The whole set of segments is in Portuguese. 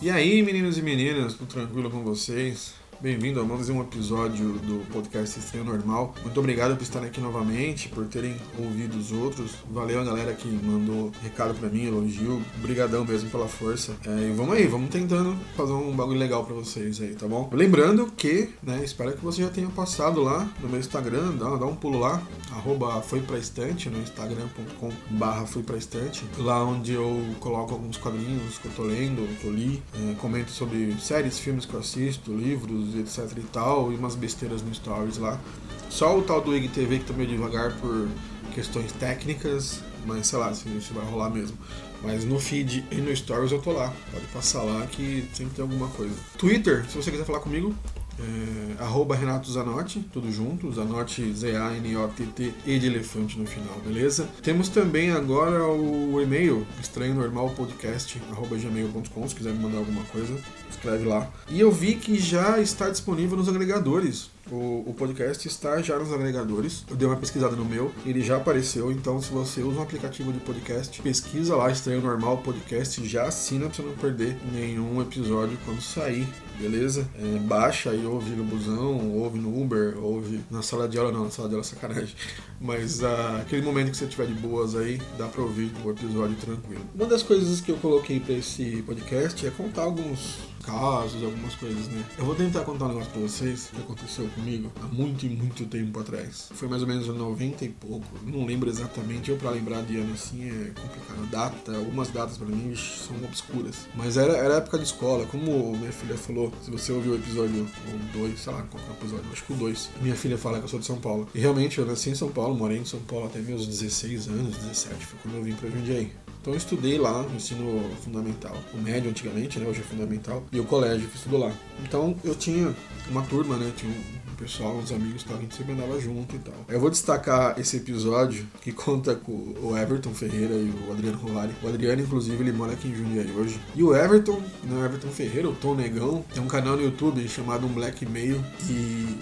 E aí, meninos e meninas, tudo tranquilo com vocês? Bem-vindo a mais um episódio do podcast Estranho Normal. Muito obrigado por estarem aqui novamente, por terem ouvido os outros. Valeu a galera que mandou recado para mim, elogio. Obrigadão mesmo pela força. É, e vamos aí, vamos tentando fazer um bagulho legal para vocês aí, tá bom? Lembrando que, né, espero que você já tenha passado lá no meu Instagram, dá, dá um pulo lá, arroba foi pra estante, no instagram.com barra pra estante, lá onde eu coloco alguns quadrinhos que eu tô lendo, que eu li, é, comento sobre séries, filmes que eu assisto, livros, etc e tal, e umas besteiras no Stories lá. Só o tal do IGTV que tá meio devagar por questões técnicas, mas sei lá se isso vai rolar mesmo. Mas no feed e no Stories eu tô lá. Pode passar lá que sempre tem alguma coisa. Twitter, se você quiser falar comigo, é, arroba Renato Zanotti, tudo junto, Zanotti, Z-A-N-O-T-T e de elefante no final, beleza? Temos também agora o e-mail, estranho normal podcast, arroba gmail.com, se quiser me mandar alguma coisa, escreve lá. E eu vi que já está disponível nos agregadores. O, o, podcast está já nos agregadores. Eu dei uma pesquisada no meu, ele já apareceu. Então, se você usa um aplicativo de podcast, pesquisa lá Estranho Normal Podcast, já assina para você não perder nenhum episódio quando sair beleza? É, baixa e ouve no busão, ouve no Uber, ouve na sala de aula, não, na sala de aula é sacanagem. Mas uh, aquele momento que você tiver de boas aí, dá pra ouvir o episódio tranquilo. Uma das coisas que eu coloquei para esse podcast é contar alguns casos, algumas coisas, né? Eu vou tentar contar um negócio pra vocês que aconteceu comigo há muito e muito tempo atrás. Foi mais ou menos 90 e pouco, não lembro exatamente. Eu, pra lembrar de ano assim, é complicado. Data, algumas datas pra mim são obscuras. Mas era, era época de escola, como minha filha falou, se você ouviu o episódio 2, sei lá qual é o episódio, acho que o 2, minha filha fala que eu sou de São Paulo. E realmente eu nasci em São Paulo, morei em São Paulo até meus 16 anos, 17, foi quando eu vim pra Jundiaí. Então eu estudei lá no ensino fundamental, o médio antigamente, né, hoje é fundamental, e o colégio que estudou lá. Então eu tinha uma turma, né, tinha um pessoal, uns amigos que a gente sempre andava junto e tal. Eu vou destacar esse episódio que conta com o Everton Ferreira e o Adriano Rolari. O Adriano, inclusive, ele mora aqui em Jundiaí hoje. E o Everton, não, né, Everton Ferreira, o Tom Negão, tem um canal no YouTube chamado Um Black Mail e,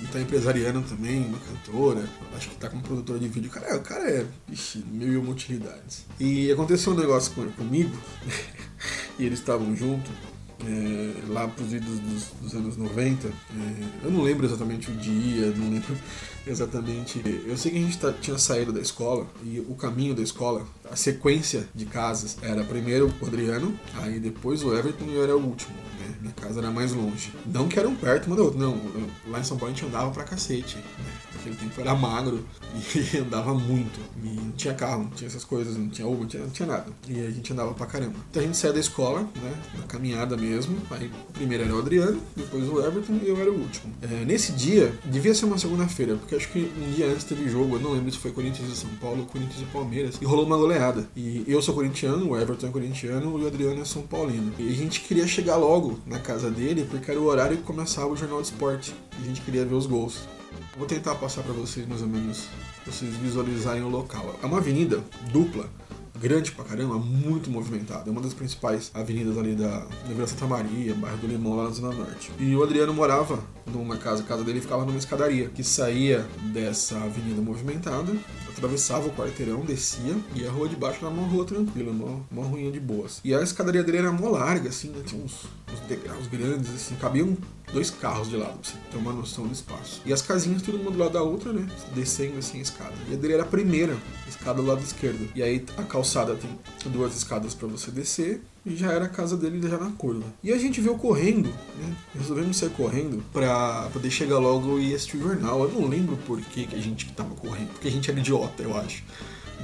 e tá empresariando também, uma cantora, acho que tá como produtora de vídeo. Cara, o cara é, ixi, mil e uma utilidades. E aconteceu um negócio com, comigo, e eles estavam juntos é, lá para os dos, dos, anos 90. É, eu não lembro exatamente o dia, não lembro exatamente. Eu sei que a gente tá, tinha saído da escola e o caminho da escola, a sequência de casas era primeiro o Adriano, aí depois o Everton e eu era o último. Né? Minha casa era mais longe. Não que eram perto uma da outra, não. Lá em São Paulo a gente andava pra cacete. Né? Naquele tempo era magro e andava muito. E não tinha carro, não tinha essas coisas, não tinha Uber, não tinha, não tinha nada. E a gente andava pra caramba. Então a gente saía da escola, né? Na caminhada mesmo. Aí primeiro era o Adriano, depois o Everton e eu era o último. É, nesse dia, devia ser uma segunda-feira, porque acho que um dia antes teve jogo, eu não lembro se foi Corinthians e São Paulo, Corinthians e Palmeiras, e rolou uma goleada. E eu sou corintiano, o Everton é corintiano e o Adriano é São Paulino. E a gente queria chegar logo na casa dele, porque era o horário que começava o Jornal de Esporte. E a gente queria ver os gols. Vou tentar passar para vocês mais ou menos, vocês visualizarem o local. É uma avenida dupla, grande pra caramba, muito movimentada. É uma das principais avenidas ali da, da Vila Santa Maria, bairro do Limão, lá na Zona Norte. E o Adriano morava numa casa, a casa dele ficava numa escadaria que saía dessa avenida movimentada atravessava o quarteirão, descia, e a rua de baixo era uma rua tranquila, uma, uma ruinha de boas. E a escadaria dele era mó larga, assim, né? Tinha uns, uns degraus grandes, assim, cabiam dois carros de lado, pra você ter uma noção do espaço. E as casinhas, tudo uma do lado da outra, né? Descendo assim a escada. E a dele era a primeira, escada do lado esquerdo. E aí a calçada tem duas escadas para você descer e já era a casa dele já na curva. E a gente veio correndo, né? Resolvemos sair correndo pra poder chegar logo e assistir o jornal. Eu não lembro por que, que a gente tava correndo, porque a gente era idiota, eu acho.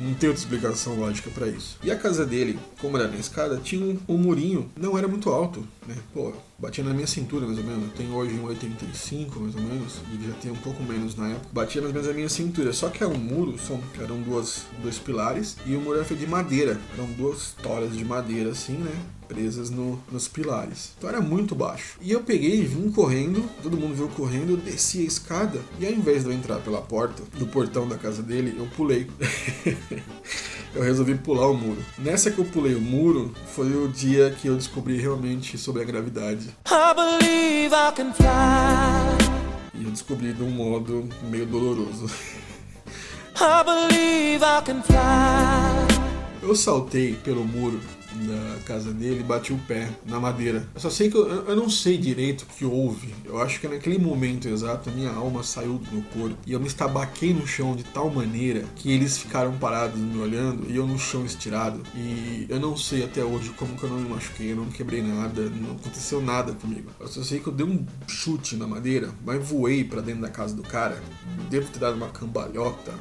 Não tem outra explicação lógica para isso. E a casa dele, como era na escada, tinha um, um murinho, não era muito alto, né? Pô, batia na minha cintura mais ou menos. Eu tenho hoje um 85 mais ou menos, e já tem um pouco menos na época. Batia mais ou menos na minha cintura. Só que era um muro, são, eram duas, dois pilares, e o muro era feito de madeira. Eram duas toras de madeira assim, né? Presas no, nos pilares. Então era muito baixo. E eu peguei e vim correndo, todo mundo veio correndo, eu desci a escada e ao invés de eu entrar pela porta do portão da casa dele, eu pulei. eu resolvi pular o muro. Nessa que eu pulei o muro, foi o dia que eu descobri realmente sobre a gravidade. I I e eu descobri de um modo meio doloroso. I eu saltei pelo muro da casa dele bati o pé na madeira. Eu só sei que eu, eu não sei direito o que houve. Eu acho que naquele momento exato a minha alma saiu do meu corpo e eu me estabaquei no chão de tal maneira que eles ficaram parados me olhando e eu no chão estirado. E eu não sei até hoje como que eu não me machuquei, eu não quebrei nada, não aconteceu nada comigo. Eu só sei que eu dei um chute na madeira, mas voei para dentro da casa do cara. Devo ter dado uma cambalhota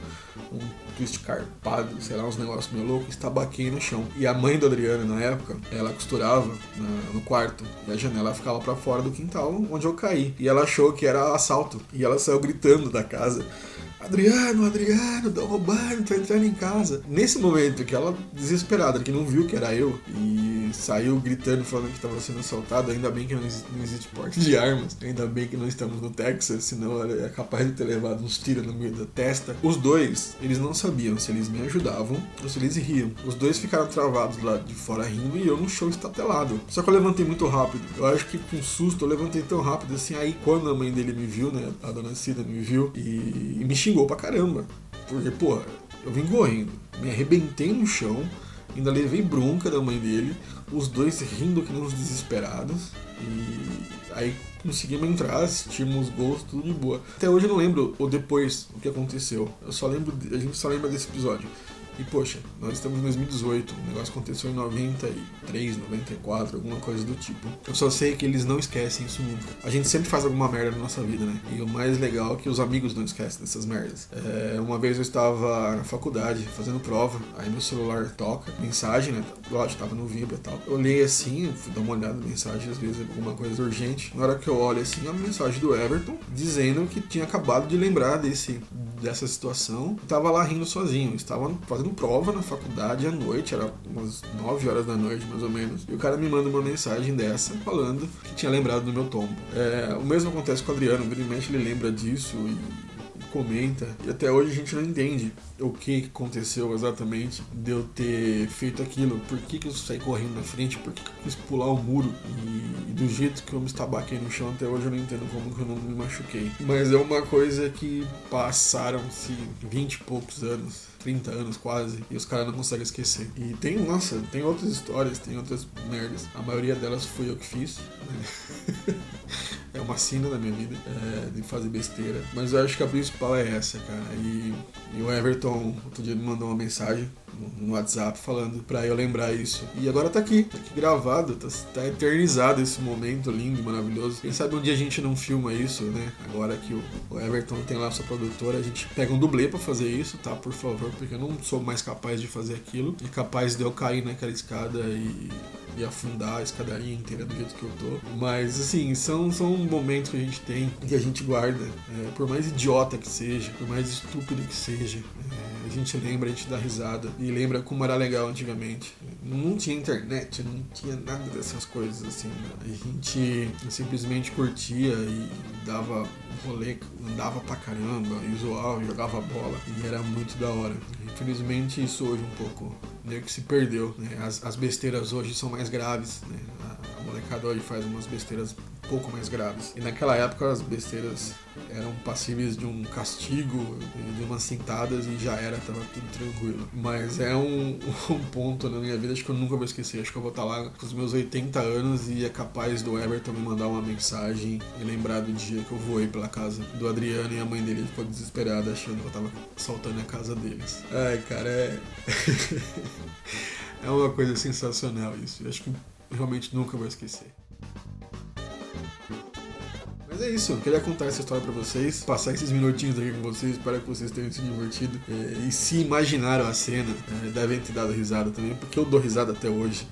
um twist carpado, sei lá, uns negócios meio loucos, estabaquei no chão. E a mãe do Adriano, na época, ela costurava na, no quarto. E a janela ficava para fora do quintal, onde eu caí. E ela achou que era assalto. E ela saiu gritando da casa. Adriano, Adriano, estão roubando, estão entrando em casa. Nesse momento que ela, desesperada, que não viu que era eu, e saiu gritando, falando que estava sendo assaltado, ainda bem que não existe, não existe porte de armas, ainda bem que não estamos no Texas, senão é capaz de ter levado uns tiros no meio da testa. Os dois, eles não sabiam se eles me ajudavam ou se eles riam. Os dois ficaram travados lá de fora rindo e eu no chão estatelado. Só que eu levantei muito rápido. Eu acho que com susto eu levantei tão rápido assim, aí quando a mãe dele me viu, né, a dona Cida me viu e, e me xingou pra caramba. Porque, porra, eu vim correndo, me arrebentei no chão, ainda levei bronca da mãe dele, os dois rindo que uns desesperados. E aí conseguimos entrar, assistimos gols, tudo de boa. Até hoje eu não lembro o depois o que aconteceu. Eu só lembro, a gente só lembra desse episódio. E poxa, nós estamos em 2018, o negócio aconteceu em 93, 94, alguma coisa do tipo. Eu só sei que eles não esquecem isso nunca. A gente sempre faz alguma merda na nossa vida, né? E o mais legal é que os amigos não esquecem dessas merdas. É, uma vez eu estava na faculdade fazendo prova, aí meu celular toca, mensagem, né? Lógico, tava no Vibra e tal. Eu olhei assim, fui dar uma olhada na mensagem, às vezes alguma coisa urgente. Na hora que eu olho assim, a mensagem do Everton dizendo que tinha acabado de lembrar desse, dessa situação. Tava lá rindo sozinho, estava fazendo fazendo prova na faculdade à noite, era umas 9 horas da noite mais ou menos, e o cara me manda uma mensagem dessa falando que tinha lembrado do meu tombo. É, o mesmo acontece com o Adriano, o ele lembra disso e comenta e até hoje a gente não entende o que aconteceu exatamente de eu ter feito aquilo, por que, que eu saí correndo na frente, por que, que eu quis pular o muro e, e, do jeito que eu me estabaquei no chão até hoje eu não entendo como que eu não me machuquei. Mas é uma coisa que passaram-se 20 e poucos anos 30 anos quase, e os caras não conseguem esquecer. E tem, nossa, tem outras histórias, tem outras merdas. A maioria delas fui eu que fiz. Né? é uma sina da minha vida é, de fazer besteira. Mas eu acho que a principal é essa, cara. E, e o Everton, outro dia, me mandou uma mensagem no WhatsApp falando pra eu lembrar isso. E agora tá aqui, tá aqui gravado, tá, tá eternizado esse momento lindo e maravilhoso. Quem sabe um dia a gente não filma isso, né? Agora que o, Everton tem lá sua produtora, a gente pega um dublê para fazer isso, tá? Por favor, porque eu não sou mais capaz de fazer aquilo. E capaz de eu cair naquela escada e e afundar a escadaria inteira do jeito que eu tô. Mas, assim, são, são momentos que a gente tem que a gente guarda. É, por mais idiota que seja, por mais estúpido que seja, é, a gente lembra, a gente dá risada e lembra como era legal antigamente. Não tinha internet, não tinha nada dessas coisas, assim. Né? A gente simplesmente curtia e dava rolê, andava pra caramba, e zoava, jogava bola. E era muito da hora. Infelizmente, isso hoje um pouco meio que se perdeu. Né? As, as besteiras hoje são mais graves. Né? A, molecada hoje faz umas besteiras pouco mais graves. E naquela época as besteiras eram passíveis de um castigo, de umas cintadas e já era, tava tudo tranquilo. Mas é um, um ponto na minha vida, acho que eu nunca vou esquecer. Acho que eu vou estar lá com os meus 80 anos e é capaz do Everton me mandar uma mensagem e lembrar do dia que eu voei pela casa do Adriano e a mãe dele ficou desesperada achando que eu tava saltando a casa deles. Ai, cara, é. é uma coisa sensacional isso. Acho que realmente nunca vou esquecer. Mas é isso, eu queria contar essa história pra vocês, passar esses minutinhos aqui com vocês, espero que vocês tenham se divertido. É, e se imaginaram a cena, é, devem ter dado risada também, porque eu dou risada até hoje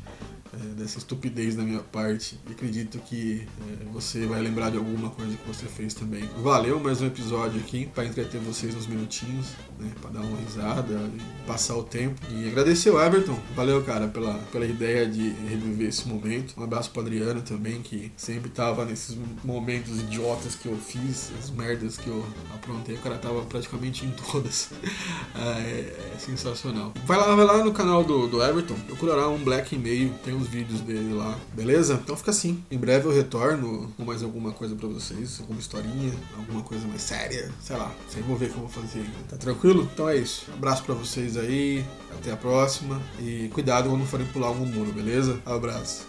dessa estupidez da minha parte. E acredito que é, você vai lembrar de alguma coisa que você fez também. Valeu mais um episódio aqui para entreter vocês uns minutinhos, né, para dar uma risada passar o tempo. E agradecer o Everton. Valeu, cara, pela, pela ideia de reviver esse momento. Um abraço pro Adriano também, que sempre tava nesses momentos idiotas que eu fiz, as merdas que eu aprontei. O cara tava praticamente em todas. é, é, sensacional. Vai lá, vai lá no canal do, do Everton, procura lá um Black e meio, tem uns os vídeos dele lá, beleza? Então fica assim. Em breve eu retorno com mais alguma coisa para vocês, alguma historinha, alguma coisa mais séria, sei lá. Vocês vão ver o que eu vou fazer. Tá tranquilo? Então é isso. Abraço para vocês aí, até a próxima e cuidado quando forem pular algum muro, beleza? Abraço.